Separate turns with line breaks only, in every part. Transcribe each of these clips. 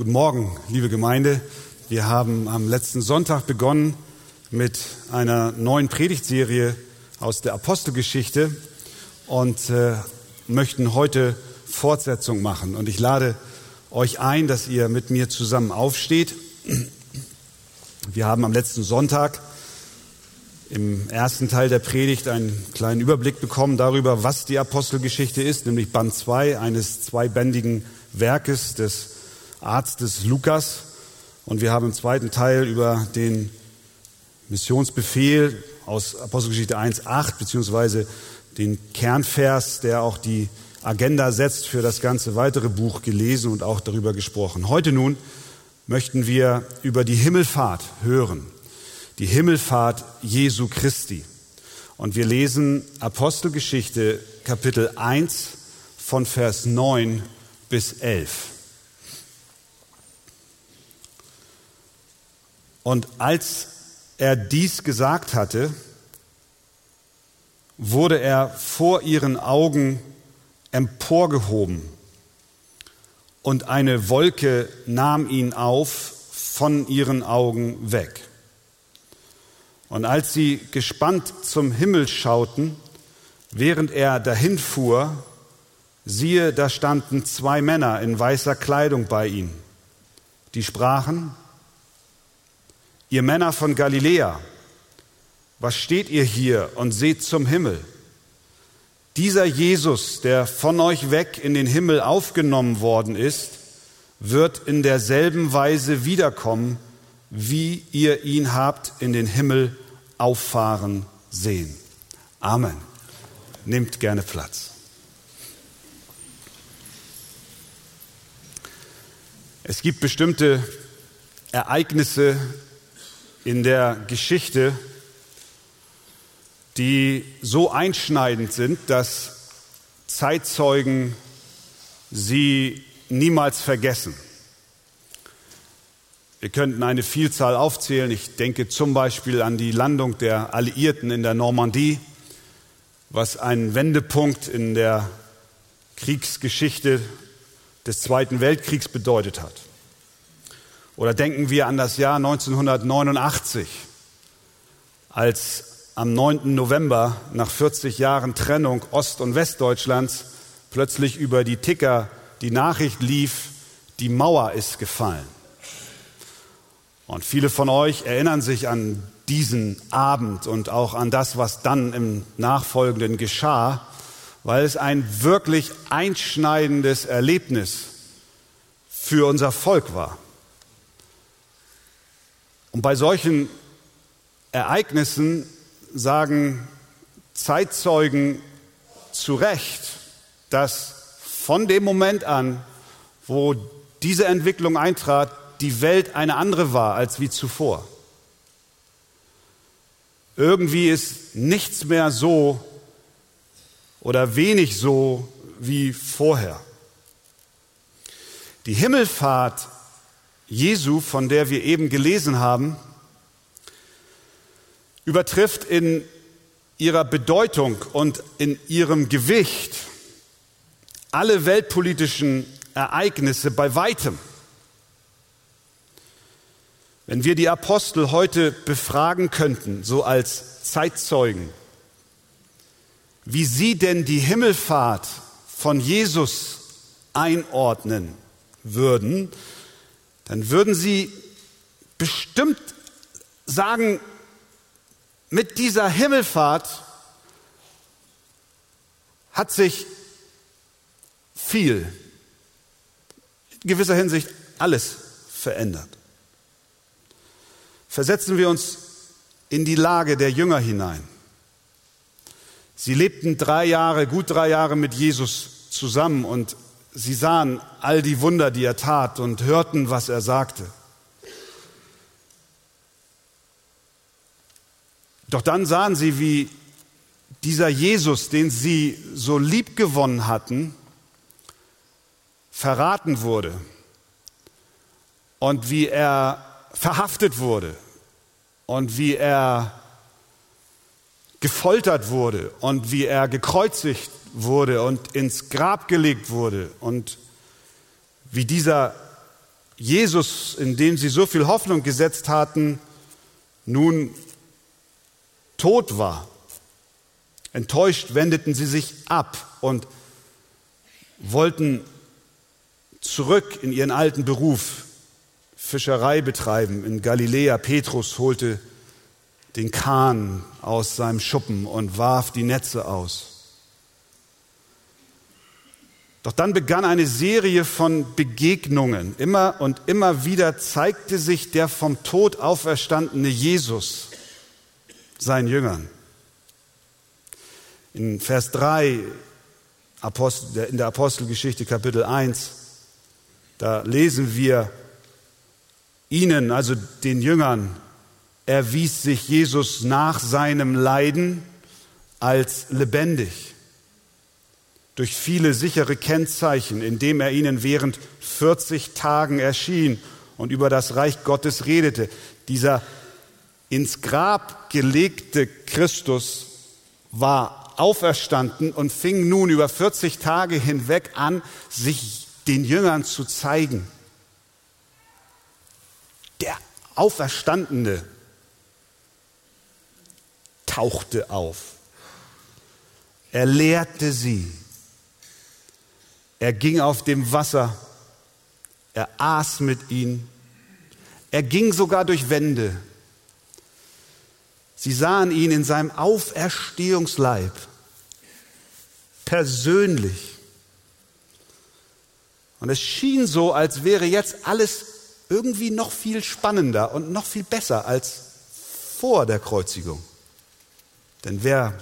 Guten Morgen, liebe Gemeinde. Wir haben am letzten Sonntag begonnen mit einer neuen Predigtserie aus der Apostelgeschichte und äh, möchten heute Fortsetzung machen. Und ich lade euch ein, dass ihr mit mir zusammen aufsteht. Wir haben am letzten Sonntag im ersten Teil der Predigt einen kleinen Überblick bekommen darüber, was die Apostelgeschichte ist, nämlich Band 2 eines zweibändigen Werkes des Arztes Lukas. Und wir haben im zweiten Teil über den Missionsbefehl aus Apostelgeschichte 1.8 beziehungsweise den Kernvers, der auch die Agenda setzt für das ganze weitere Buch gelesen und auch darüber gesprochen. Heute nun möchten wir über die Himmelfahrt hören. Die Himmelfahrt Jesu Christi. Und wir lesen Apostelgeschichte Kapitel 1 von Vers 9 bis 11. Und als er dies gesagt hatte, wurde er vor ihren Augen emporgehoben und eine Wolke nahm ihn auf von ihren Augen weg. Und als sie gespannt zum Himmel schauten, während er dahinfuhr, siehe, da standen zwei Männer in weißer Kleidung bei ihm. Die sprachen, Ihr Männer von Galiläa, was steht ihr hier und seht zum Himmel? Dieser Jesus, der von euch weg in den Himmel aufgenommen worden ist, wird in derselben Weise wiederkommen, wie ihr ihn habt in den Himmel auffahren sehen. Amen. Nehmt gerne Platz. Es gibt bestimmte Ereignisse in der Geschichte, die so einschneidend sind, dass Zeitzeugen sie niemals vergessen. Wir könnten eine Vielzahl aufzählen. Ich denke zum Beispiel an die Landung der Alliierten in der Normandie, was einen Wendepunkt in der Kriegsgeschichte des Zweiten Weltkriegs bedeutet hat. Oder denken wir an das Jahr 1989, als am 9. November nach 40 Jahren Trennung Ost- und Westdeutschlands plötzlich über die Ticker die Nachricht lief, die Mauer ist gefallen. Und viele von euch erinnern sich an diesen Abend und auch an das, was dann im Nachfolgenden geschah, weil es ein wirklich einschneidendes Erlebnis für unser Volk war. Und bei solchen Ereignissen sagen Zeitzeugen zu Recht, dass von dem Moment an, wo diese Entwicklung eintrat, die Welt eine andere war als wie zuvor. Irgendwie ist nichts mehr so oder wenig so wie vorher. Die Himmelfahrt Jesu, von der wir eben gelesen haben, übertrifft in ihrer Bedeutung und in ihrem Gewicht alle weltpolitischen Ereignisse bei weitem. Wenn wir die Apostel heute befragen könnten, so als Zeitzeugen, wie sie denn die Himmelfahrt von Jesus einordnen würden, dann würden Sie bestimmt sagen, mit dieser Himmelfahrt hat sich viel, in gewisser Hinsicht alles verändert. Versetzen wir uns in die Lage der Jünger hinein. Sie lebten drei Jahre, gut drei Jahre mit Jesus zusammen und Sie sahen all die Wunder, die er tat und hörten, was er sagte. Doch dann sahen sie, wie dieser Jesus, den sie so lieb gewonnen hatten, verraten wurde und wie er verhaftet wurde und wie er gefoltert wurde und wie er gekreuzigt wurde und ins Grab gelegt wurde und wie dieser Jesus, in dem sie so viel Hoffnung gesetzt hatten, nun tot war. Enttäuscht wendeten sie sich ab und wollten zurück in ihren alten Beruf, Fischerei betreiben in Galiläa. Petrus holte den Kahn aus seinem Schuppen und warf die Netze aus. Doch dann begann eine Serie von Begegnungen. Immer und immer wieder zeigte sich der vom Tod auferstandene Jesus seinen Jüngern. In Vers 3 in der Apostelgeschichte Kapitel 1, da lesen wir ihnen, also den Jüngern, erwies sich Jesus nach seinem Leiden als lebendig durch viele sichere Kennzeichen, indem er ihnen während 40 Tagen erschien und über das Reich Gottes redete. Dieser ins Grab gelegte Christus war auferstanden und fing nun über 40 Tage hinweg an, sich den Jüngern zu zeigen. Der Auferstandene tauchte auf. Er lehrte sie. Er ging auf dem Wasser. Er aß mit ihnen. Er ging sogar durch Wände. Sie sahen ihn in seinem Auferstehungsleib persönlich. Und es schien so, als wäre jetzt alles irgendwie noch viel spannender und noch viel besser als vor der Kreuzigung. Denn wer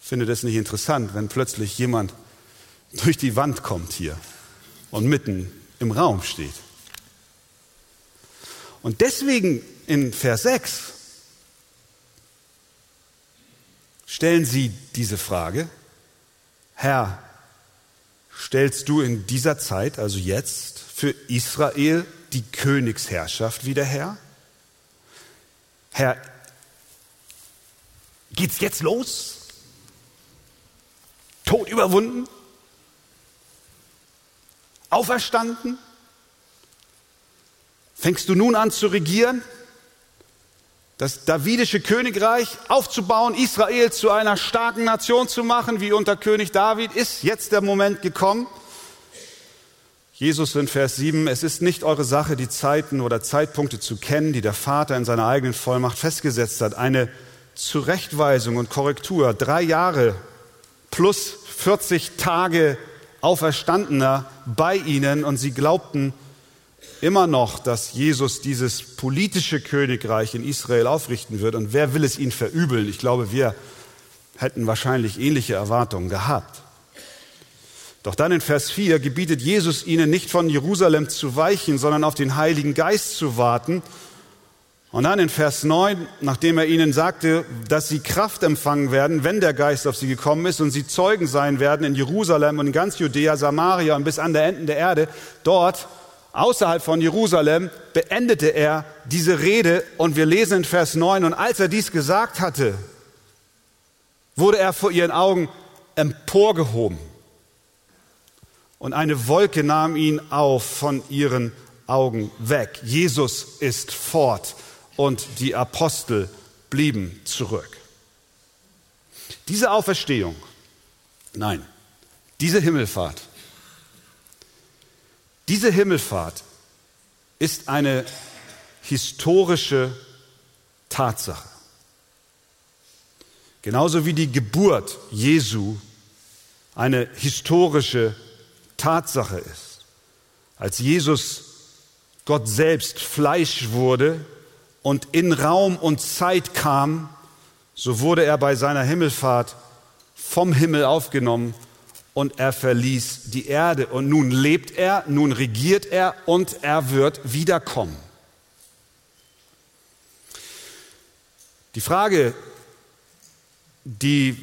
findet es nicht interessant, wenn plötzlich jemand durch die Wand kommt hier und mitten im Raum steht? Und deswegen in Vers 6 stellen sie diese Frage, Herr, stellst du in dieser Zeit, also jetzt, für Israel die Königsherrschaft wieder her? Herr, geht's jetzt los? Tod überwunden? Auferstanden? Fängst du nun an zu regieren? das davidische Königreich aufzubauen, Israel zu einer starken Nation zu machen, wie unter König David, ist jetzt der Moment gekommen. Jesus in Vers 7, es ist nicht eure Sache, die Zeiten oder Zeitpunkte zu kennen, die der Vater in seiner eigenen Vollmacht festgesetzt hat. Eine Zurechtweisung und Korrektur, drei Jahre plus 40 Tage Auferstandener bei ihnen und sie glaubten, immer noch, dass Jesus dieses politische Königreich in Israel aufrichten wird. Und wer will es ihn verübeln? Ich glaube, wir hätten wahrscheinlich ähnliche Erwartungen gehabt. Doch dann in Vers 4 gebietet Jesus ihnen nicht von Jerusalem zu weichen, sondern auf den Heiligen Geist zu warten. Und dann in Vers 9, nachdem er ihnen sagte, dass sie Kraft empfangen werden, wenn der Geist auf sie gekommen ist und sie Zeugen sein werden in Jerusalem und in ganz Judäa, Samaria und bis an der Enden der Erde, dort außerhalb von Jerusalem, beendete er diese Rede. Und wir lesen in Vers 9, und als er dies gesagt hatte, wurde er vor ihren Augen emporgehoben. Und eine Wolke nahm ihn auf von ihren Augen weg. Jesus ist fort und die Apostel blieben zurück. Diese Auferstehung, nein, diese Himmelfahrt diese Himmelfahrt ist eine historische Tatsache. Genauso wie die Geburt Jesu eine historische Tatsache ist. Als Jesus Gott selbst Fleisch wurde und in Raum und Zeit kam, so wurde er bei seiner Himmelfahrt vom Himmel aufgenommen und er verließ die Erde. Und nun lebt er, nun regiert er und er wird wiederkommen. Die Frage, die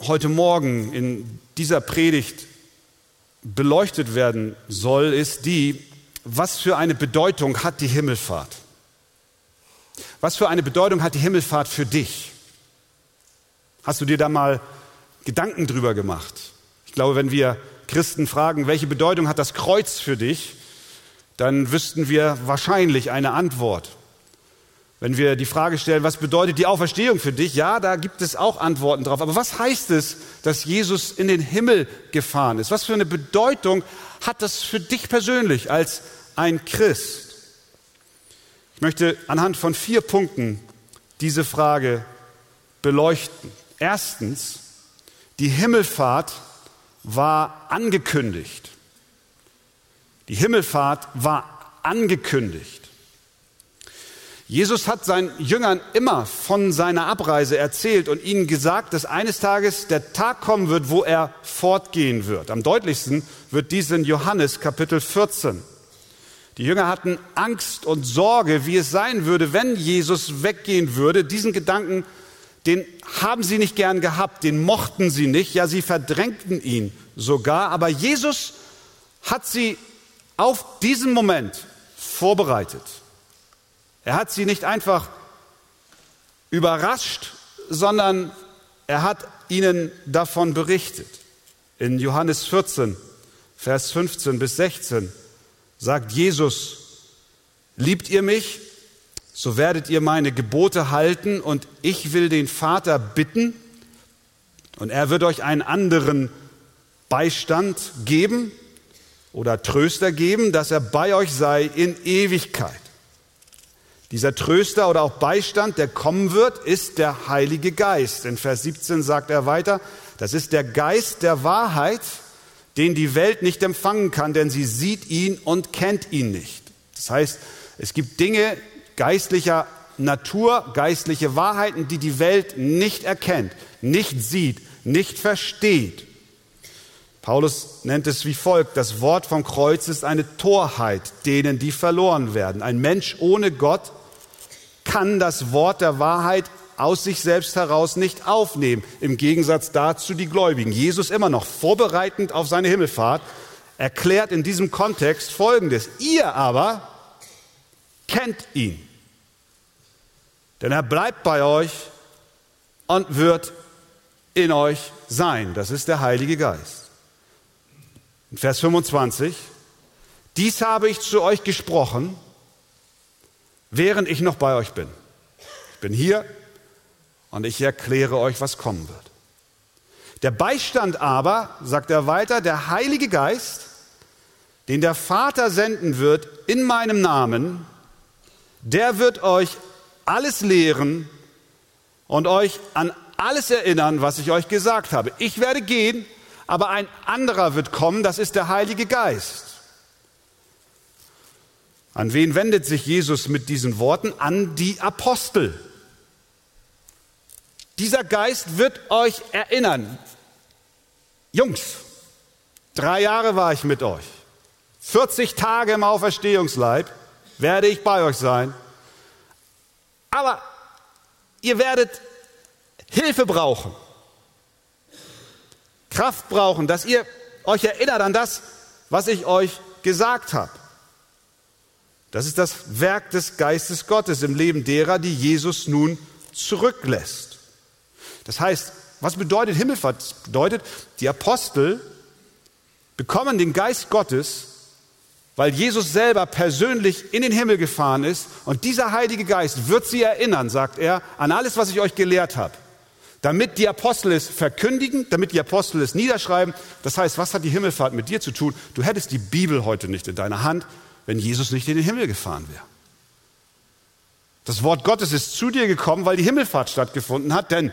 heute Morgen in dieser Predigt beleuchtet werden soll, ist die, was für eine Bedeutung hat die Himmelfahrt? Was für eine Bedeutung hat die Himmelfahrt für dich? Hast du dir da mal Gedanken drüber gemacht? Ich glaube, wenn wir Christen fragen, welche Bedeutung hat das Kreuz für dich, dann wüssten wir wahrscheinlich eine Antwort. Wenn wir die Frage stellen, was bedeutet die Auferstehung für dich? Ja, da gibt es auch Antworten drauf. Aber was heißt es, dass Jesus in den Himmel gefahren ist? Was für eine Bedeutung hat das für dich persönlich als ein Christ? Ich möchte anhand von vier Punkten diese Frage beleuchten. Erstens, die Himmelfahrt war angekündigt. Die Himmelfahrt war angekündigt. Jesus hat seinen Jüngern immer von seiner Abreise erzählt und ihnen gesagt, dass eines Tages der Tag kommen wird, wo er fortgehen wird. Am deutlichsten wird dies in Johannes Kapitel 14. Die Jünger hatten Angst und Sorge, wie es sein würde, wenn Jesus weggehen würde. Diesen Gedanken, den haben sie nicht gern gehabt, den mochten sie nicht, ja, sie verdrängten ihn sogar. Aber Jesus hat sie auf diesen Moment vorbereitet. Er hat sie nicht einfach überrascht, sondern er hat ihnen davon berichtet. In Johannes 14, Vers 15 bis 16 sagt Jesus, liebt ihr mich, so werdet ihr meine Gebote halten und ich will den Vater bitten und er wird euch einen anderen Beistand geben oder Tröster geben, dass er bei euch sei in Ewigkeit. Dieser Tröster oder auch Beistand, der kommen wird, ist der Heilige Geist. In Vers 17 sagt er weiter, das ist der Geist der Wahrheit, den die Welt nicht empfangen kann, denn sie sieht ihn und kennt ihn nicht. Das heißt, es gibt Dinge geistlicher Natur, geistliche Wahrheiten, die die Welt nicht erkennt, nicht sieht, nicht versteht. Paulus nennt es wie folgt, das Wort vom Kreuz ist eine Torheit denen, die verloren werden. Ein Mensch ohne Gott kann das Wort der Wahrheit aus sich selbst heraus nicht aufnehmen. Im Gegensatz dazu die Gläubigen. Jesus immer noch vorbereitend auf seine Himmelfahrt erklärt in diesem Kontext Folgendes. Ihr aber kennt ihn. Denn er bleibt bei euch und wird in euch sein. Das ist der Heilige Geist. In Vers 25. Dies habe ich zu euch gesprochen, während ich noch bei euch bin. Ich bin hier und ich erkläre euch, was kommen wird. Der Beistand aber, sagt er weiter, der Heilige Geist, den der Vater senden wird in meinem Namen, der wird euch alles lehren und euch an alles erinnern, was ich euch gesagt habe. Ich werde gehen, aber ein anderer wird kommen, das ist der Heilige Geist. An wen wendet sich Jesus mit diesen Worten? An die Apostel. Dieser Geist wird euch erinnern. Jungs, drei Jahre war ich mit euch. 40 Tage im Auferstehungsleib werde ich bei euch sein. Aber ihr werdet Hilfe brauchen, Kraft brauchen, dass ihr euch erinnert an das, was ich euch gesagt habe. Das ist das Werk des Geistes Gottes im Leben derer, die Jesus nun zurücklässt. Das heißt, was bedeutet Himmelfahrt? Das bedeutet, die Apostel bekommen den Geist Gottes, weil Jesus selber persönlich in den Himmel gefahren ist und dieser Heilige Geist wird sie erinnern, sagt er, an alles, was ich euch gelehrt habe. Damit die Apostel es verkündigen, damit die Apostel es niederschreiben. Das heißt, was hat die Himmelfahrt mit dir zu tun? Du hättest die Bibel heute nicht in deiner Hand, wenn Jesus nicht in den Himmel gefahren wäre. Das Wort Gottes ist zu dir gekommen, weil die Himmelfahrt stattgefunden hat, denn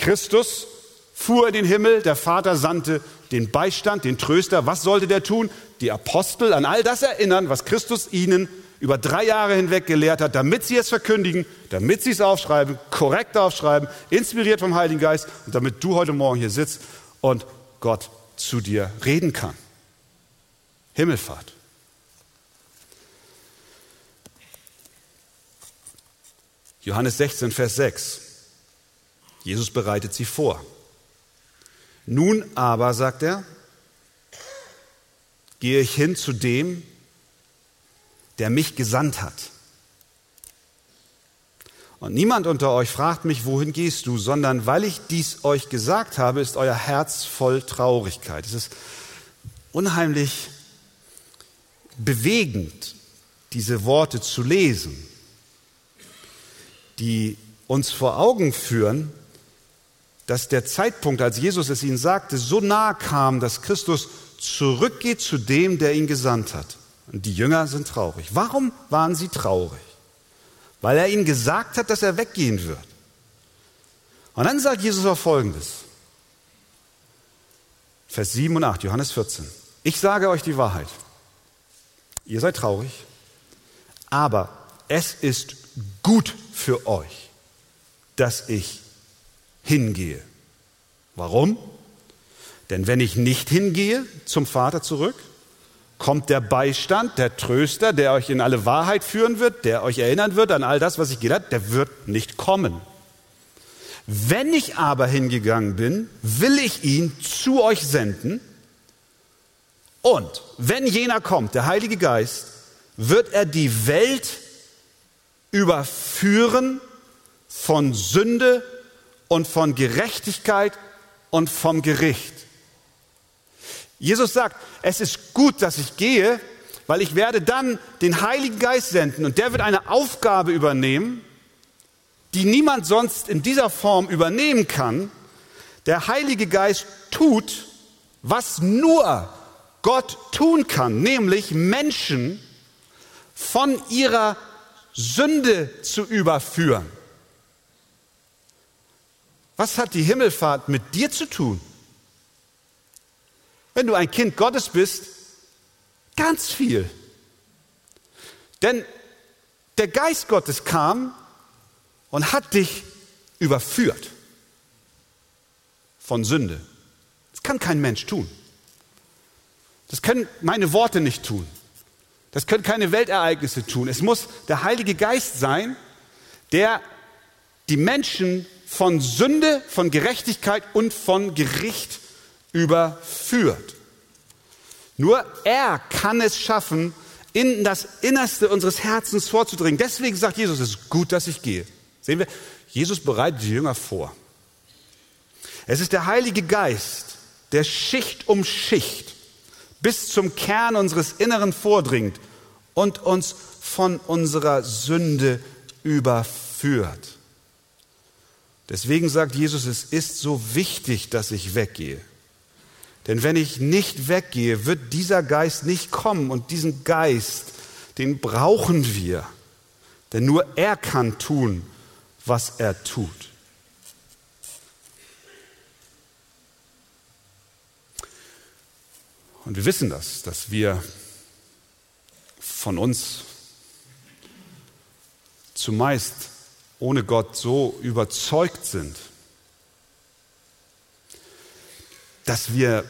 Christus fuhr in den Himmel, der Vater sandte den Beistand, den Tröster. Was sollte der tun? Die Apostel an all das erinnern, was Christus ihnen über drei Jahre hinweg gelehrt hat, damit sie es verkündigen, damit sie es aufschreiben, korrekt aufschreiben, inspiriert vom Heiligen Geist und damit du heute Morgen hier sitzt und Gott zu dir reden kann. Himmelfahrt. Johannes 16, Vers 6. Jesus bereitet sie vor. Nun aber, sagt er, gehe ich hin zu dem, der mich gesandt hat. Und niemand unter euch fragt mich, wohin gehst du, sondern weil ich dies euch gesagt habe, ist euer Herz voll Traurigkeit. Es ist unheimlich bewegend, diese Worte zu lesen, die uns vor Augen führen, dass der Zeitpunkt, als Jesus es ihnen sagte, so nahe kam, dass Christus zurückgeht zu dem, der ihn gesandt hat. Und die Jünger sind traurig. Warum waren sie traurig? Weil er ihnen gesagt hat, dass er weggehen wird. Und dann sagt Jesus auch Folgendes. Vers 7 und 8, Johannes 14. Ich sage euch die Wahrheit. Ihr seid traurig, aber es ist gut für euch, dass ich hingehe. Warum? Denn wenn ich nicht hingehe zum Vater zurück, kommt der Beistand, der Tröster, der euch in alle Wahrheit führen wird, der euch erinnern wird an all das, was ich gelernt habe, der wird nicht kommen. Wenn ich aber hingegangen bin, will ich ihn zu euch senden. Und wenn jener kommt, der Heilige Geist, wird er die Welt überführen von Sünde und von Gerechtigkeit und vom Gericht. Jesus sagt, es ist gut, dass ich gehe, weil ich werde dann den Heiligen Geist senden und der wird eine Aufgabe übernehmen, die niemand sonst in dieser Form übernehmen kann. Der Heilige Geist tut, was nur Gott tun kann, nämlich Menschen von ihrer Sünde zu überführen. Was hat die Himmelfahrt mit dir zu tun? Wenn du ein Kind Gottes bist, ganz viel. Denn der Geist Gottes kam und hat dich überführt von Sünde. Das kann kein Mensch tun. Das können meine Worte nicht tun. Das können keine Weltereignisse tun. Es muss der Heilige Geist sein, der die Menschen von Sünde, von Gerechtigkeit und von Gericht überführt. Nur er kann es schaffen, in das Innerste unseres Herzens vorzudringen. Deswegen sagt Jesus, es ist gut, dass ich gehe. Sehen wir, Jesus bereitet die Jünger vor. Es ist der Heilige Geist, der Schicht um Schicht bis zum Kern unseres Inneren vordringt und uns von unserer Sünde überführt. Deswegen sagt Jesus, es ist so wichtig, dass ich weggehe. Denn wenn ich nicht weggehe, wird dieser Geist nicht kommen. Und diesen Geist, den brauchen wir. Denn nur er kann tun, was er tut. Und wir wissen das, dass wir von uns zumeist ohne Gott so überzeugt sind, dass wir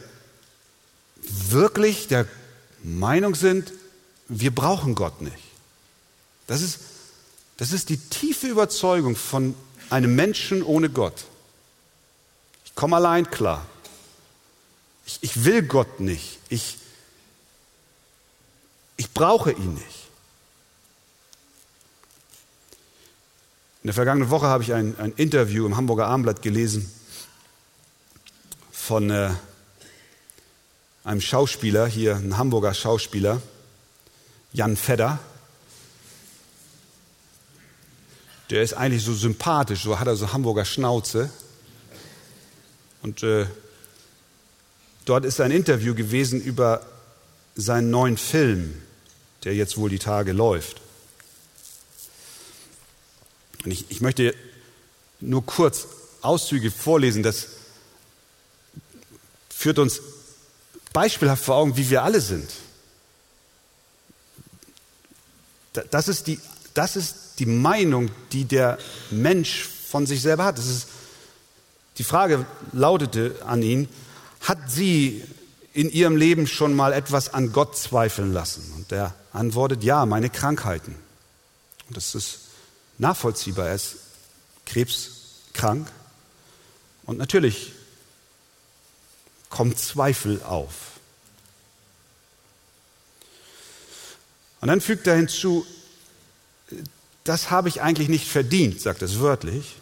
wirklich der Meinung sind, wir brauchen Gott nicht. Das ist, das ist die tiefe Überzeugung von einem Menschen ohne Gott. Ich komme allein klar. Ich, ich will Gott nicht. Ich, ich brauche ihn nicht. In der vergangenen Woche habe ich ein, ein Interview im Hamburger Armblatt gelesen von äh, einem Schauspieler, hier ein Hamburger Schauspieler, Jan Fedder. Der ist eigentlich so sympathisch, so hat er so Hamburger Schnauze. Und äh, dort ist ein Interview gewesen über seinen neuen Film, der jetzt wohl die Tage läuft. Und ich, ich möchte nur kurz Auszüge vorlesen, das führt uns beispielhaft vor Augen, wie wir alle sind. Das ist die, das ist die Meinung, die der Mensch von sich selber hat. Das ist, die Frage lautete an ihn, hat sie in ihrem Leben schon mal etwas an Gott zweifeln lassen? Und er antwortet, ja, meine Krankheiten. Und das ist nachvollziehbar. Er ist krebskrank. Und natürlich kommt Zweifel auf. Und dann fügt er hinzu, das habe ich eigentlich nicht verdient, sagt es wörtlich.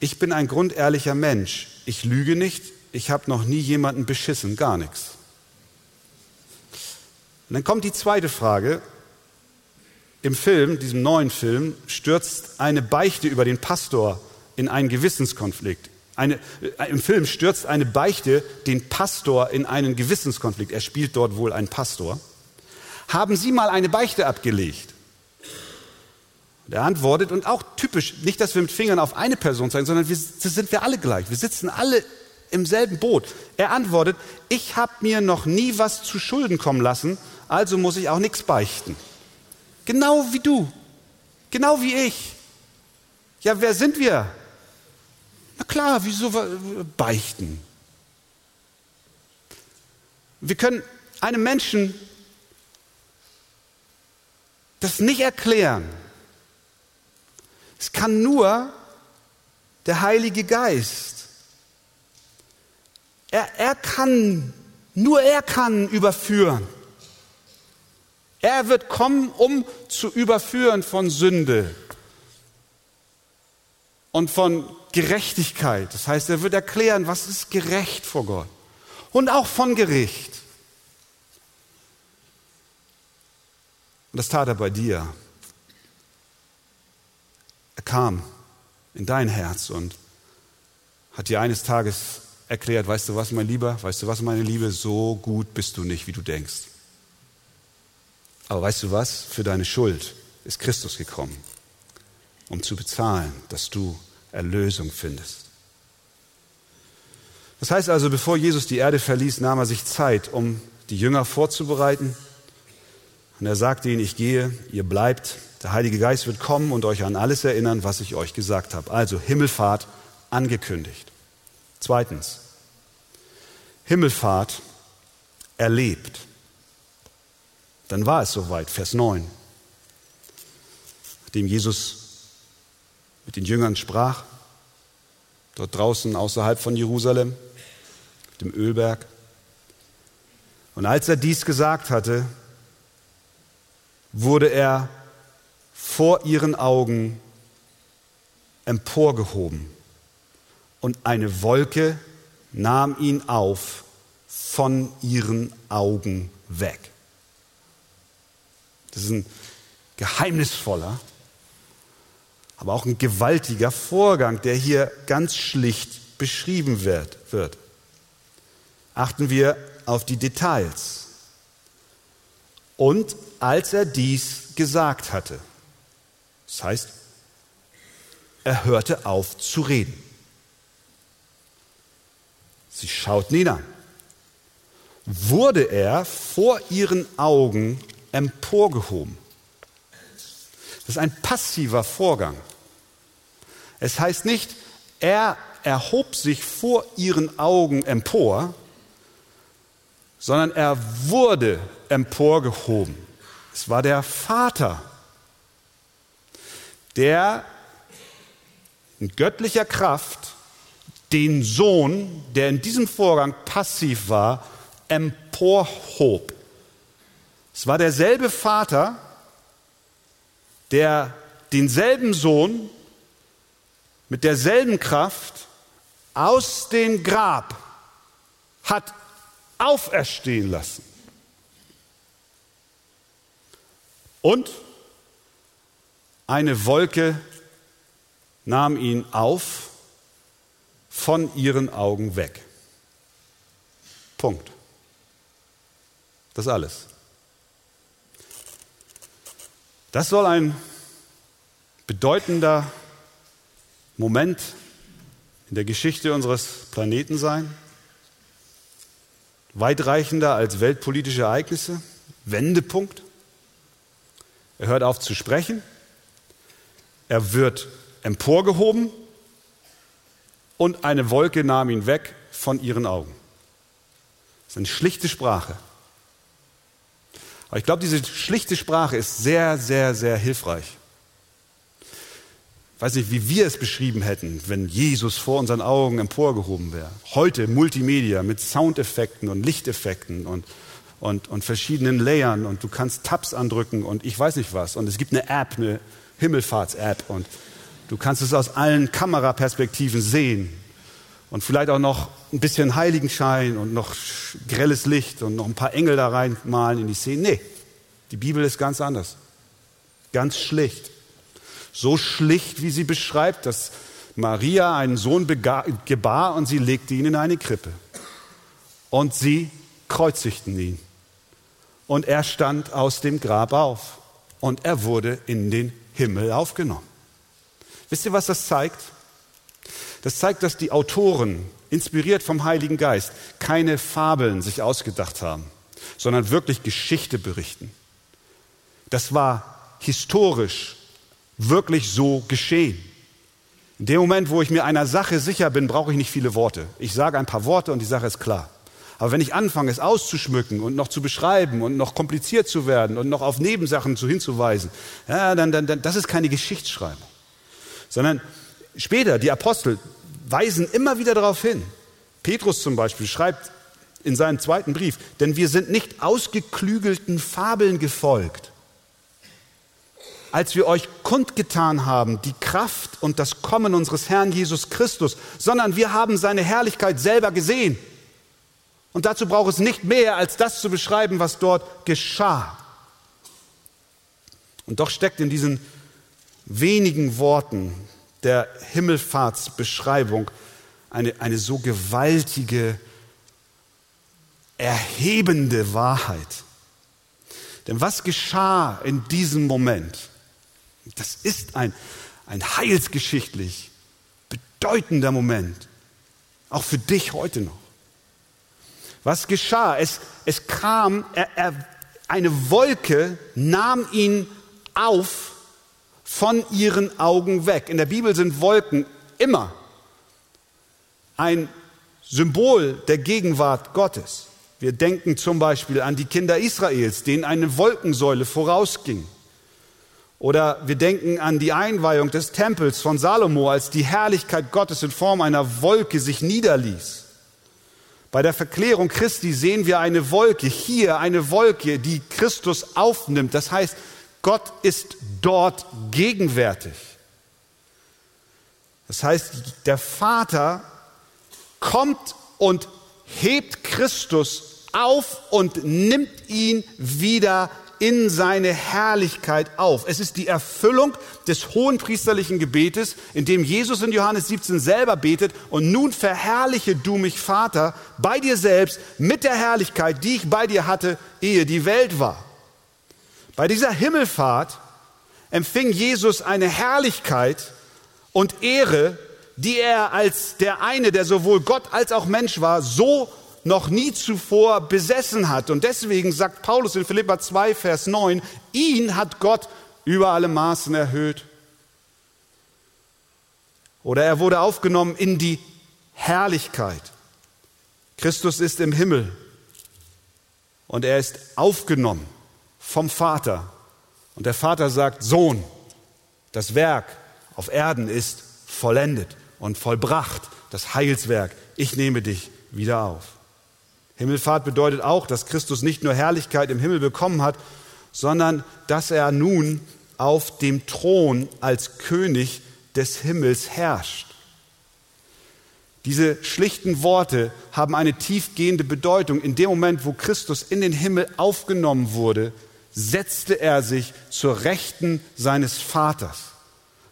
Ich bin ein grundehrlicher Mensch. Ich lüge nicht. Ich habe noch nie jemanden beschissen, gar nichts. Und dann kommt die zweite Frage. Im Film, diesem neuen Film, stürzt eine Beichte über den Pastor in einen Gewissenskonflikt. Eine, äh, Im Film stürzt eine Beichte den Pastor in einen Gewissenskonflikt. Er spielt dort wohl einen Pastor. Haben Sie mal eine Beichte abgelegt? Und er antwortet, und auch typisch, nicht, dass wir mit Fingern auf eine Person zeigen, sondern wir, sind wir alle gleich. Wir sitzen alle im selben Boot. Er antwortet, ich habe mir noch nie was zu Schulden kommen lassen, also muss ich auch nichts beichten. Genau wie du. Genau wie ich. Ja, wer sind wir? Na klar, wieso beichten? Wir können einem Menschen das nicht erklären. Es kann nur der Heilige Geist. Er, er kann, nur er kann überführen. Er wird kommen, um zu überführen von Sünde und von Gerechtigkeit. Das heißt, er wird erklären, was ist gerecht vor Gott und auch von Gericht. Und das tat er bei dir. Er kam in dein Herz und hat dir eines Tages erklärt, weißt du was, mein Lieber, weißt du was, meine Liebe, so gut bist du nicht, wie du denkst. Aber weißt du was? Für deine Schuld ist Christus gekommen, um zu bezahlen, dass du Erlösung findest. Das heißt also, bevor Jesus die Erde verließ, nahm er sich Zeit, um die Jünger vorzubereiten. Und er sagte ihnen, ich gehe, ihr bleibt, der Heilige Geist wird kommen und euch an alles erinnern, was ich euch gesagt habe. Also Himmelfahrt angekündigt. Zweitens, Himmelfahrt erlebt. Dann war es soweit, Vers 9. Nachdem Jesus mit den Jüngern sprach, dort draußen außerhalb von Jerusalem, dem Ölberg. Und als er dies gesagt hatte, wurde er vor ihren Augen emporgehoben und eine Wolke nahm ihn auf von ihren Augen weg. Das ist ein geheimnisvoller, aber auch ein gewaltiger Vorgang, der hier ganz schlicht beschrieben wird. Achten wir auf die Details. Und als er dies gesagt hatte, das heißt, er hörte auf zu reden. Sie schauten ihn an. Wurde er vor ihren Augen emporgehoben. Das ist ein passiver Vorgang. Es heißt nicht, er erhob sich vor ihren Augen empor, sondern er wurde emporgehoben. Es war der Vater, der in göttlicher Kraft den Sohn, der in diesem Vorgang passiv war, emporhob. Es war derselbe Vater, der denselben Sohn mit derselben Kraft aus dem Grab hat auferstehen lassen. Und eine Wolke nahm ihn auf von ihren Augen weg. Punkt. Das alles. Das soll ein bedeutender Moment in der Geschichte unseres Planeten sein, weitreichender als weltpolitische Ereignisse, Wendepunkt. Er hört auf zu sprechen, er wird emporgehoben und eine Wolke nahm ihn weg von ihren Augen. Das ist eine schlichte Sprache. Aber ich glaube, diese schlichte Sprache ist sehr, sehr, sehr hilfreich. Ich weiß nicht, wie wir es beschrieben hätten, wenn Jesus vor unseren Augen emporgehoben wäre. Heute Multimedia mit Soundeffekten und Lichteffekten und, und, und verschiedenen Layern und du kannst Tabs andrücken und ich weiß nicht was. Und es gibt eine App, eine Himmelfahrts-App und du kannst es aus allen Kameraperspektiven sehen und vielleicht auch noch ein bisschen Heiligenschein und noch grelles Licht und noch ein paar Engel da reinmalen in die Szene. Nee, die Bibel ist ganz anders. Ganz schlicht. So schlicht, wie sie beschreibt, dass Maria einen Sohn gebar und sie legte ihn in eine Krippe. Und sie kreuzigten ihn. Und er stand aus dem Grab auf und er wurde in den Himmel aufgenommen. Wisst ihr, was das zeigt? Das zeigt, dass die Autoren, inspiriert vom Heiligen Geist, keine Fabeln sich ausgedacht haben, sondern wirklich Geschichte berichten. Das war historisch wirklich so geschehen. In dem Moment, wo ich mir einer Sache sicher bin, brauche ich nicht viele Worte. Ich sage ein paar Worte und die Sache ist klar. Aber wenn ich anfange, es auszuschmücken und noch zu beschreiben und noch kompliziert zu werden und noch auf Nebensachen zu hinzuweisen, ja, dann, dann, dann, das ist keine Geschichtsschreibung. Sondern später, die Apostel weisen immer wieder darauf hin. Petrus zum Beispiel schreibt in seinem zweiten Brief, denn wir sind nicht ausgeklügelten Fabeln gefolgt, als wir euch kundgetan haben, die Kraft und das Kommen unseres Herrn Jesus Christus, sondern wir haben seine Herrlichkeit selber gesehen und dazu braucht es nicht mehr, als das zu beschreiben, was dort geschah. Und doch steckt in diesen wenigen Worten der Himmelfahrtsbeschreibung eine, eine so gewaltige, erhebende Wahrheit. Denn was geschah in diesem Moment? Das ist ein, ein heilsgeschichtlich bedeutender Moment, auch für dich heute noch. Was geschah? Es, es kam, er, er, eine Wolke nahm ihn auf von ihren Augen weg. In der Bibel sind Wolken immer ein Symbol der Gegenwart Gottes. Wir denken zum Beispiel an die Kinder Israels, denen eine Wolkensäule vorausging. Oder wir denken an die Einweihung des Tempels von Salomo, als die Herrlichkeit Gottes in Form einer Wolke sich niederließ. Bei der Verklärung Christi sehen wir eine Wolke, hier eine Wolke, die Christus aufnimmt. Das heißt, Gott ist dort gegenwärtig. Das heißt, der Vater kommt und hebt Christus auf und nimmt ihn wieder in seine Herrlichkeit auf. Es ist die Erfüllung des hohenpriesterlichen Gebetes, in dem Jesus in Johannes 17 selber betet und nun verherrliche du mich, Vater, bei dir selbst mit der Herrlichkeit, die ich bei dir hatte, ehe die Welt war. Bei dieser Himmelfahrt empfing Jesus eine Herrlichkeit und Ehre, die er als der eine, der sowohl Gott als auch Mensch war, so noch nie zuvor besessen hat. Und deswegen sagt Paulus in Philippa 2, Vers 9, ihn hat Gott über alle Maßen erhöht. Oder er wurde aufgenommen in die Herrlichkeit. Christus ist im Himmel und er ist aufgenommen vom Vater. Und der Vater sagt, Sohn, das Werk auf Erden ist vollendet und vollbracht, das Heilswerk. Ich nehme dich wieder auf. Himmelfahrt bedeutet auch, dass Christus nicht nur Herrlichkeit im Himmel bekommen hat, sondern dass er nun auf dem Thron als König des Himmels herrscht. Diese schlichten Worte haben eine tiefgehende Bedeutung. In dem Moment, wo Christus in den Himmel aufgenommen wurde, setzte er sich zur Rechten seines Vaters.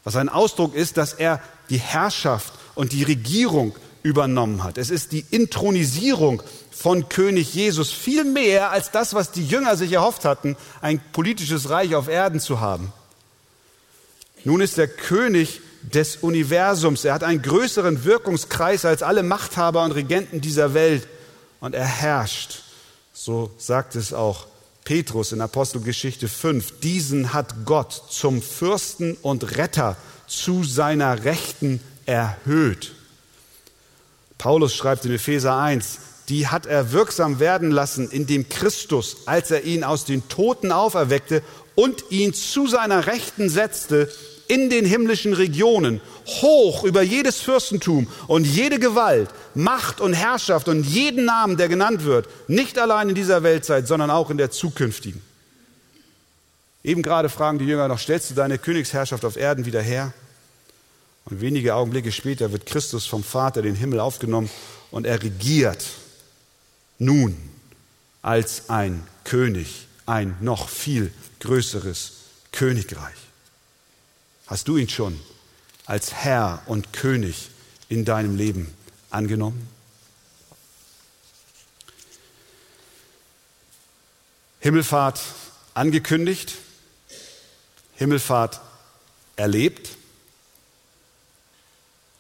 Was ein Ausdruck ist, dass er die Herrschaft und die Regierung übernommen hat. Es ist die Intronisierung von König Jesus viel mehr als das, was die Jünger sich erhofft hatten, ein politisches Reich auf Erden zu haben. Nun ist er König des Universums. Er hat einen größeren Wirkungskreis als alle Machthaber und Regenten dieser Welt und er herrscht. So sagt es auch Petrus in Apostelgeschichte 5. Diesen hat Gott zum Fürsten und Retter zu seiner Rechten erhöht. Paulus schreibt in Epheser 1, die hat er wirksam werden lassen, indem Christus, als er ihn aus den Toten auferweckte und ihn zu seiner Rechten setzte, in den himmlischen Regionen, hoch über jedes Fürstentum und jede Gewalt, Macht und Herrschaft und jeden Namen, der genannt wird, nicht allein in dieser Weltzeit, sondern auch in der zukünftigen. Eben gerade fragen die Jünger noch, stellst du deine Königsherrschaft auf Erden wieder her? Und wenige Augenblicke später wird Christus vom Vater den Himmel aufgenommen und er regiert nun als ein König, ein noch viel größeres Königreich. Hast du ihn schon als Herr und König in deinem Leben angenommen? Himmelfahrt angekündigt, Himmelfahrt erlebt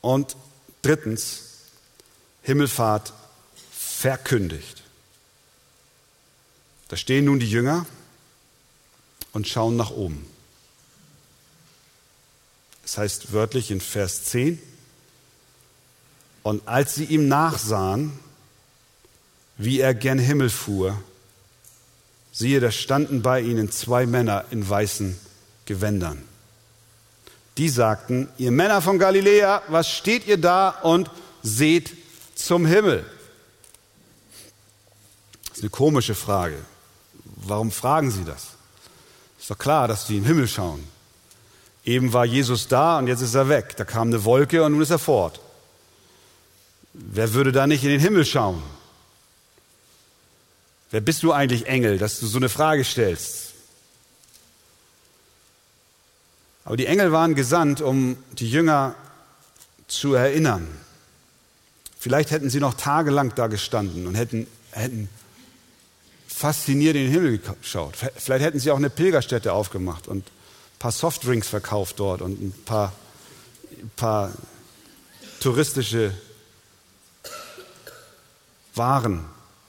und drittens Himmelfahrt verkündigt. Da stehen nun die Jünger und schauen nach oben. Das heißt wörtlich in Vers 10, und als sie ihm nachsahen, wie er gen Himmel fuhr, siehe, da standen bei ihnen zwei Männer in weißen Gewändern. Die sagten, ihr Männer von Galiläa, was steht ihr da und seht zum Himmel? Das ist eine komische Frage. Warum fragen sie das? Ist doch klar, dass sie den Himmel schauen. Eben war Jesus da und jetzt ist er weg. Da kam eine Wolke und nun ist er fort. Wer würde da nicht in den Himmel schauen? Wer bist du eigentlich, Engel, dass du so eine Frage stellst? Aber die Engel waren gesandt, um die Jünger zu erinnern. Vielleicht hätten sie noch tagelang da gestanden und hätten, hätten fasziniert in den Himmel geschaut. Vielleicht hätten sie auch eine Pilgerstätte aufgemacht und paar Softdrinks verkauft dort und ein paar, paar touristische Waren,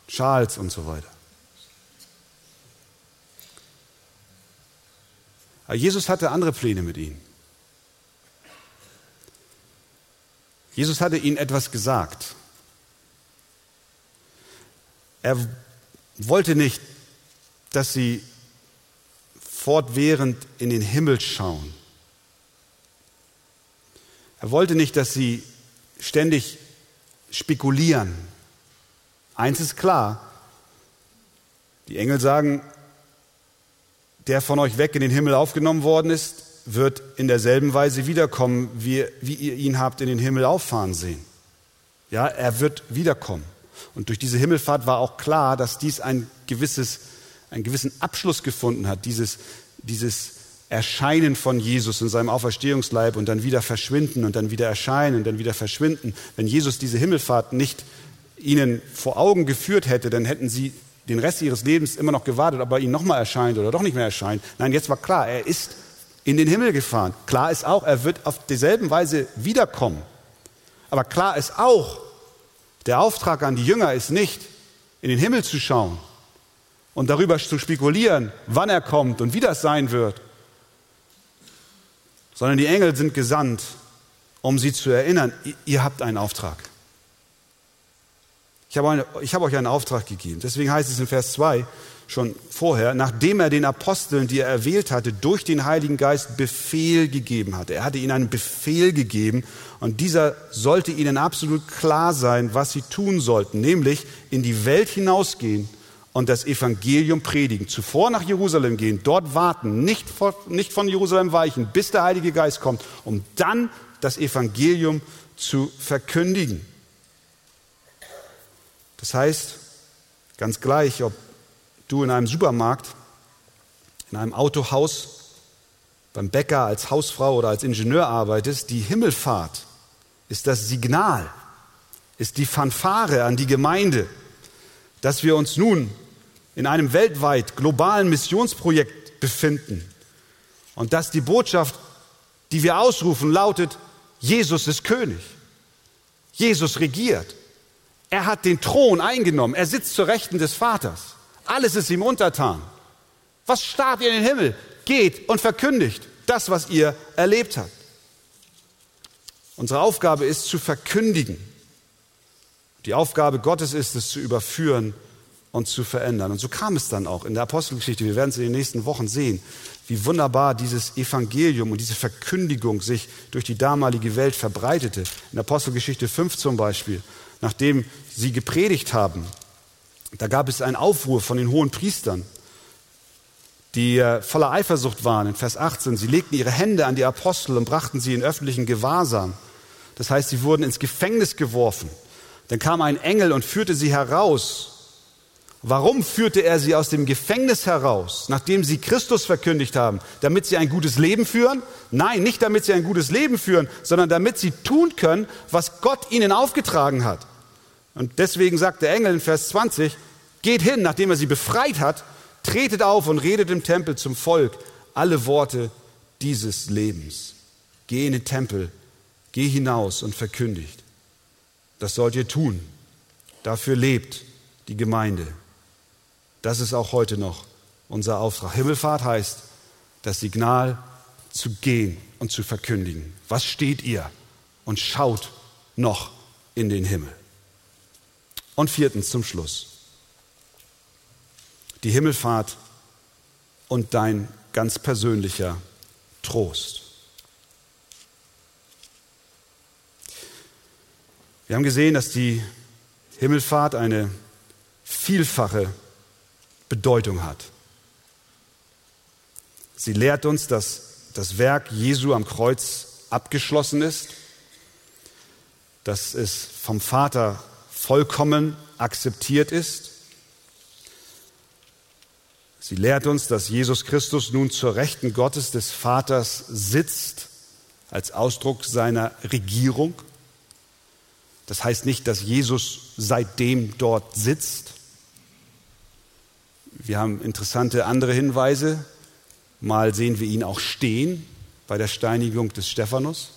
Schals und so weiter. Aber Jesus hatte andere Pläne mit ihnen. Jesus hatte ihnen etwas gesagt. Er wollte nicht, dass sie fortwährend in den Himmel schauen. Er wollte nicht, dass sie ständig spekulieren. Eins ist klar, die Engel sagen, der von euch weg in den Himmel aufgenommen worden ist, wird in derselben Weise wiederkommen, wie, wie ihr ihn habt in den Himmel auffahren sehen. Ja, er wird wiederkommen. Und durch diese Himmelfahrt war auch klar, dass dies ein gewisses, einen gewissen Abschluss gefunden hat, dieses, dieses Erscheinen von Jesus in seinem Auferstehungsleib und dann wieder verschwinden und dann wieder erscheinen und dann wieder verschwinden. Wenn Jesus diese Himmelfahrt nicht ihnen vor Augen geführt hätte, dann hätten sie den Rest ihres Lebens immer noch gewartet, ob er ihnen nochmal erscheint oder doch nicht mehr erscheint. Nein, jetzt war klar, er ist in den Himmel gefahren. Klar ist auch, er wird auf dieselben Weise wiederkommen. Aber klar ist auch, der Auftrag an die Jünger ist nicht, in den Himmel zu schauen und darüber zu spekulieren, wann er kommt und wie das sein wird, sondern die Engel sind gesandt, um sie zu erinnern, ihr habt einen Auftrag. Ich habe, ich habe euch einen Auftrag gegeben. Deswegen heißt es in Vers 2, schon vorher, nachdem er den Aposteln, die er erwählt hatte, durch den Heiligen Geist Befehl gegeben hatte. Er hatte ihnen einen Befehl gegeben und dieser sollte ihnen absolut klar sein, was sie tun sollten, nämlich in die Welt hinausgehen und das Evangelium predigen. Zuvor nach Jerusalem gehen, dort warten, nicht von, Jerusalem weichen, bis der Heilige Geist kommt, um dann das Evangelium zu verkündigen. Das heißt, ganz gleich, ob du in einem Supermarkt, in einem Autohaus, beim Bäcker als Hausfrau oder als Ingenieur arbeitest, die Himmelfahrt ist das Signal, ist die Fanfare an die Gemeinde, dass wir uns nun in einem weltweit globalen Missionsprojekt befinden und dass die Botschaft, die wir ausrufen, lautet, Jesus ist König. Jesus regiert. Er hat den Thron eingenommen. Er sitzt zur Rechten des Vaters. Alles ist ihm untertan. Was starrt ihr in den Himmel? Geht und verkündigt das, was ihr erlebt habt. Unsere Aufgabe ist zu verkündigen. Die Aufgabe Gottes ist es zu überführen und zu verändern. Und so kam es dann auch in der Apostelgeschichte. Wir werden es in den nächsten Wochen sehen, wie wunderbar dieses Evangelium und diese Verkündigung sich durch die damalige Welt verbreitete. In Apostelgeschichte 5 zum Beispiel, nachdem sie gepredigt haben, da gab es einen Aufruhr von den hohen Priestern, die äh, voller Eifersucht waren. In Vers 18, sie legten ihre Hände an die Apostel und brachten sie in öffentlichen Gewahrsam. Das heißt, sie wurden ins Gefängnis geworfen. Dann kam ein Engel und führte sie heraus Warum führte er sie aus dem Gefängnis heraus, nachdem sie Christus verkündigt haben? Damit sie ein gutes Leben führen? Nein, nicht damit sie ein gutes Leben führen, sondern damit sie tun können, was Gott ihnen aufgetragen hat. Und deswegen sagt der Engel in Vers 20, geht hin, nachdem er sie befreit hat, tretet auf und redet im Tempel zum Volk alle Worte dieses Lebens. Geh in den Tempel, geh hinaus und verkündigt. Das sollt ihr tun. Dafür lebt die Gemeinde. Das ist auch heute noch unser Auftrag. Himmelfahrt heißt, das Signal zu gehen und zu verkündigen. Was steht ihr? Und schaut noch in den Himmel. Und viertens zum Schluss. Die Himmelfahrt und dein ganz persönlicher Trost. Wir haben gesehen, dass die Himmelfahrt eine vielfache Bedeutung hat. Sie lehrt uns, dass das Werk Jesu am Kreuz abgeschlossen ist, dass es vom Vater vollkommen akzeptiert ist. Sie lehrt uns, dass Jesus Christus nun zur Rechten Gottes des Vaters sitzt, als Ausdruck seiner Regierung. Das heißt nicht, dass Jesus seitdem dort sitzt, wir haben interessante andere Hinweise. Mal sehen wir ihn auch stehen bei der Steinigung des Stephanus.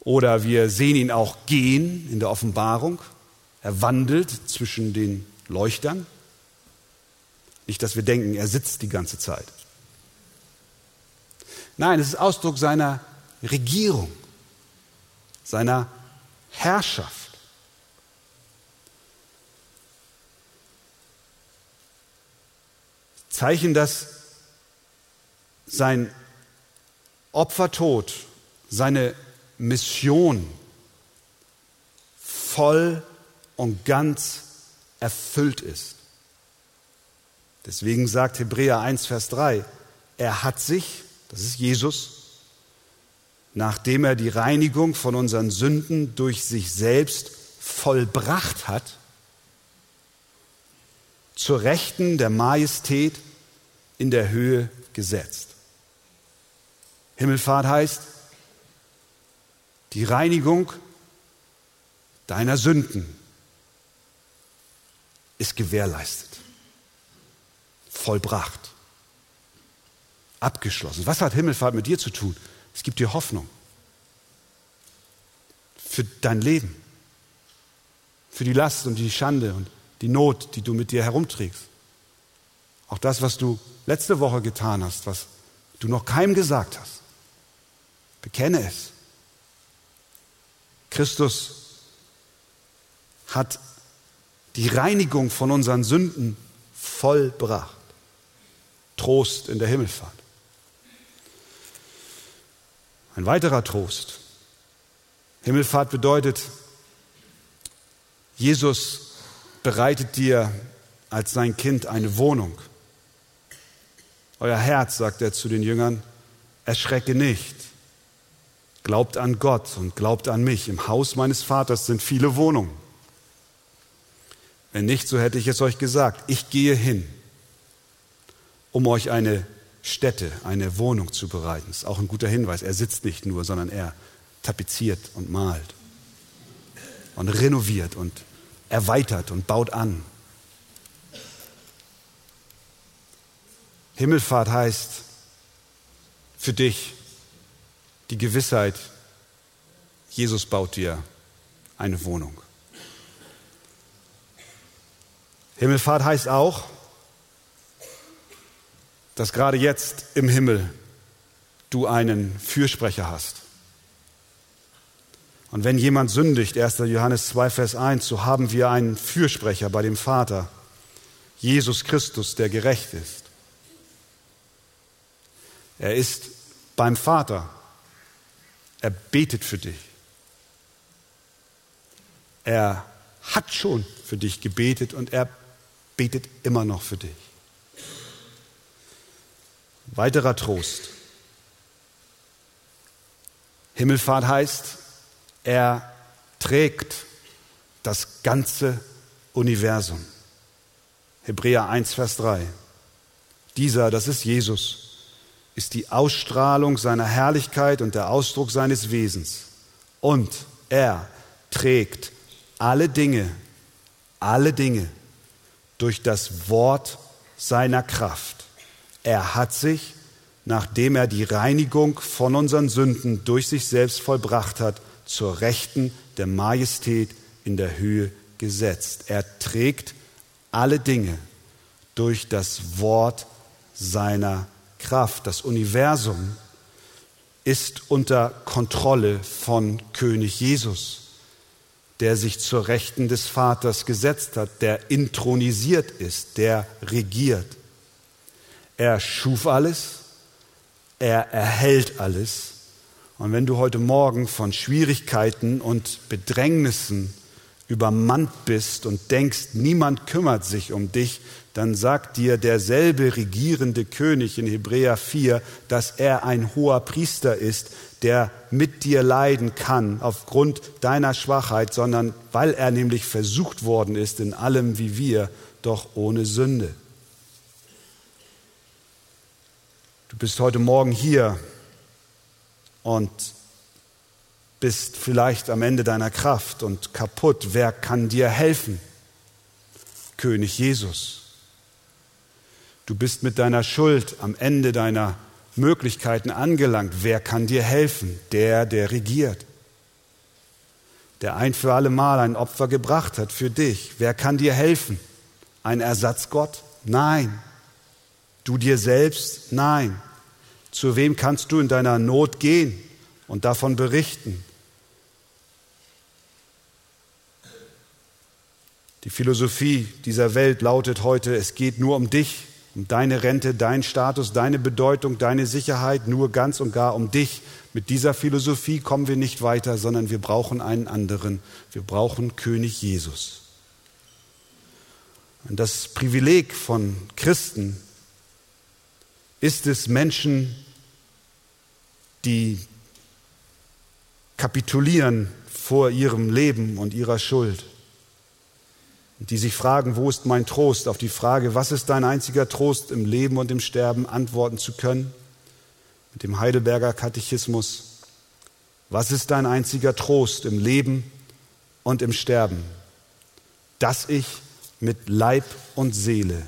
Oder wir sehen ihn auch gehen in der Offenbarung. Er wandelt zwischen den Leuchtern. Nicht, dass wir denken, er sitzt die ganze Zeit. Nein, es ist Ausdruck seiner Regierung, seiner Herrschaft. Zeichen, dass sein Opfertod, seine Mission voll und ganz erfüllt ist. Deswegen sagt Hebräer 1, Vers 3, er hat sich, das ist Jesus, nachdem er die Reinigung von unseren Sünden durch sich selbst vollbracht hat, zur Rechten der Majestät in der Höhe gesetzt. Himmelfahrt heißt die Reinigung deiner Sünden ist gewährleistet, vollbracht, abgeschlossen. Was hat Himmelfahrt mit dir zu tun? Es gibt dir Hoffnung für dein Leben, für die Last und die Schande und die Not, die du mit dir herumträgst. Auch das, was du letzte Woche getan hast, was du noch keinem gesagt hast. Bekenne es. Christus hat die Reinigung von unseren Sünden vollbracht. Trost in der Himmelfahrt. Ein weiterer Trost. Himmelfahrt bedeutet, Jesus bereitet dir als sein Kind eine Wohnung. Euer Herz, sagt er zu den Jüngern, erschrecke nicht. Glaubt an Gott und glaubt an mich. Im Haus meines Vaters sind viele Wohnungen. Wenn nicht, so hätte ich es euch gesagt. Ich gehe hin, um euch eine Stätte, eine Wohnung zu bereiten. Das ist auch ein guter Hinweis. Er sitzt nicht nur, sondern er tapeziert und malt und renoviert und erweitert und baut an. Himmelfahrt heißt für dich die Gewissheit, Jesus baut dir eine Wohnung. Himmelfahrt heißt auch, dass gerade jetzt im Himmel du einen Fürsprecher hast. Und wenn jemand sündigt, 1. Johannes 2, Vers 1, so haben wir einen Fürsprecher bei dem Vater, Jesus Christus, der gerecht ist. Er ist beim Vater. Er betet für dich. Er hat schon für dich gebetet und er betet immer noch für dich. Weiterer Trost. Himmelfahrt heißt, er trägt das ganze Universum. Hebräer 1, Vers 3. Dieser, das ist Jesus, ist die Ausstrahlung seiner Herrlichkeit und der Ausdruck seines Wesens. Und er trägt alle Dinge, alle Dinge durch das Wort seiner Kraft. Er hat sich, nachdem er die Reinigung von unseren Sünden durch sich selbst vollbracht hat, zur Rechten der Majestät in der Höhe gesetzt. Er trägt alle Dinge durch das Wort seiner Kraft. Das Universum ist unter Kontrolle von König Jesus, der sich zur Rechten des Vaters gesetzt hat, der intronisiert ist, der regiert. Er schuf alles, er erhält alles. Und wenn du heute Morgen von Schwierigkeiten und Bedrängnissen übermannt bist und denkst, niemand kümmert sich um dich, dann sagt dir derselbe regierende König in Hebräer 4, dass er ein hoher Priester ist, der mit dir leiden kann aufgrund deiner Schwachheit, sondern weil er nämlich versucht worden ist in allem wie wir, doch ohne Sünde. Du bist heute Morgen hier und bist vielleicht am Ende deiner Kraft und kaputt. Wer kann dir helfen? König Jesus. Du bist mit deiner Schuld am Ende deiner Möglichkeiten angelangt. Wer kann dir helfen? Der, der regiert. Der ein für alle Mal ein Opfer gebracht hat für dich. Wer kann dir helfen? Ein Ersatzgott? Nein. Du dir selbst? Nein. Zu wem kannst du in deiner Not gehen und davon berichten? Die Philosophie dieser Welt lautet heute, es geht nur um dich, um deine Rente, deinen Status, deine Bedeutung, deine Sicherheit, nur ganz und gar um dich. Mit dieser Philosophie kommen wir nicht weiter, sondern wir brauchen einen anderen. Wir brauchen König Jesus. Und das Privileg von Christen ist es, Menschen, die kapitulieren vor ihrem Leben und ihrer Schuld die sich fragen, wo ist mein Trost, auf die Frage, was ist dein einziger Trost im Leben und im Sterben, antworten zu können. Mit dem Heidelberger Katechismus. Was ist dein einziger Trost im Leben und im Sterben? Dass ich mit Leib und Seele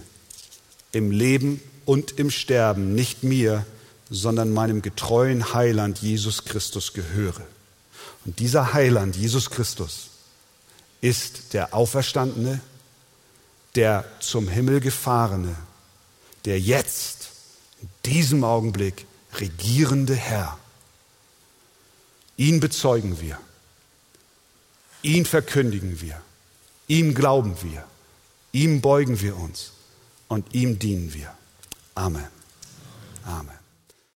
im Leben und im Sterben nicht mir, sondern meinem getreuen Heiland Jesus Christus gehöre. Und dieser Heiland, Jesus Christus, ist der Auferstandene, der zum Himmel gefahrene, der jetzt, in diesem Augenblick, regierende Herr. Ihn bezeugen wir, ihn verkündigen wir, ihm glauben wir, ihm beugen wir uns und ihm dienen wir. Amen. Amen.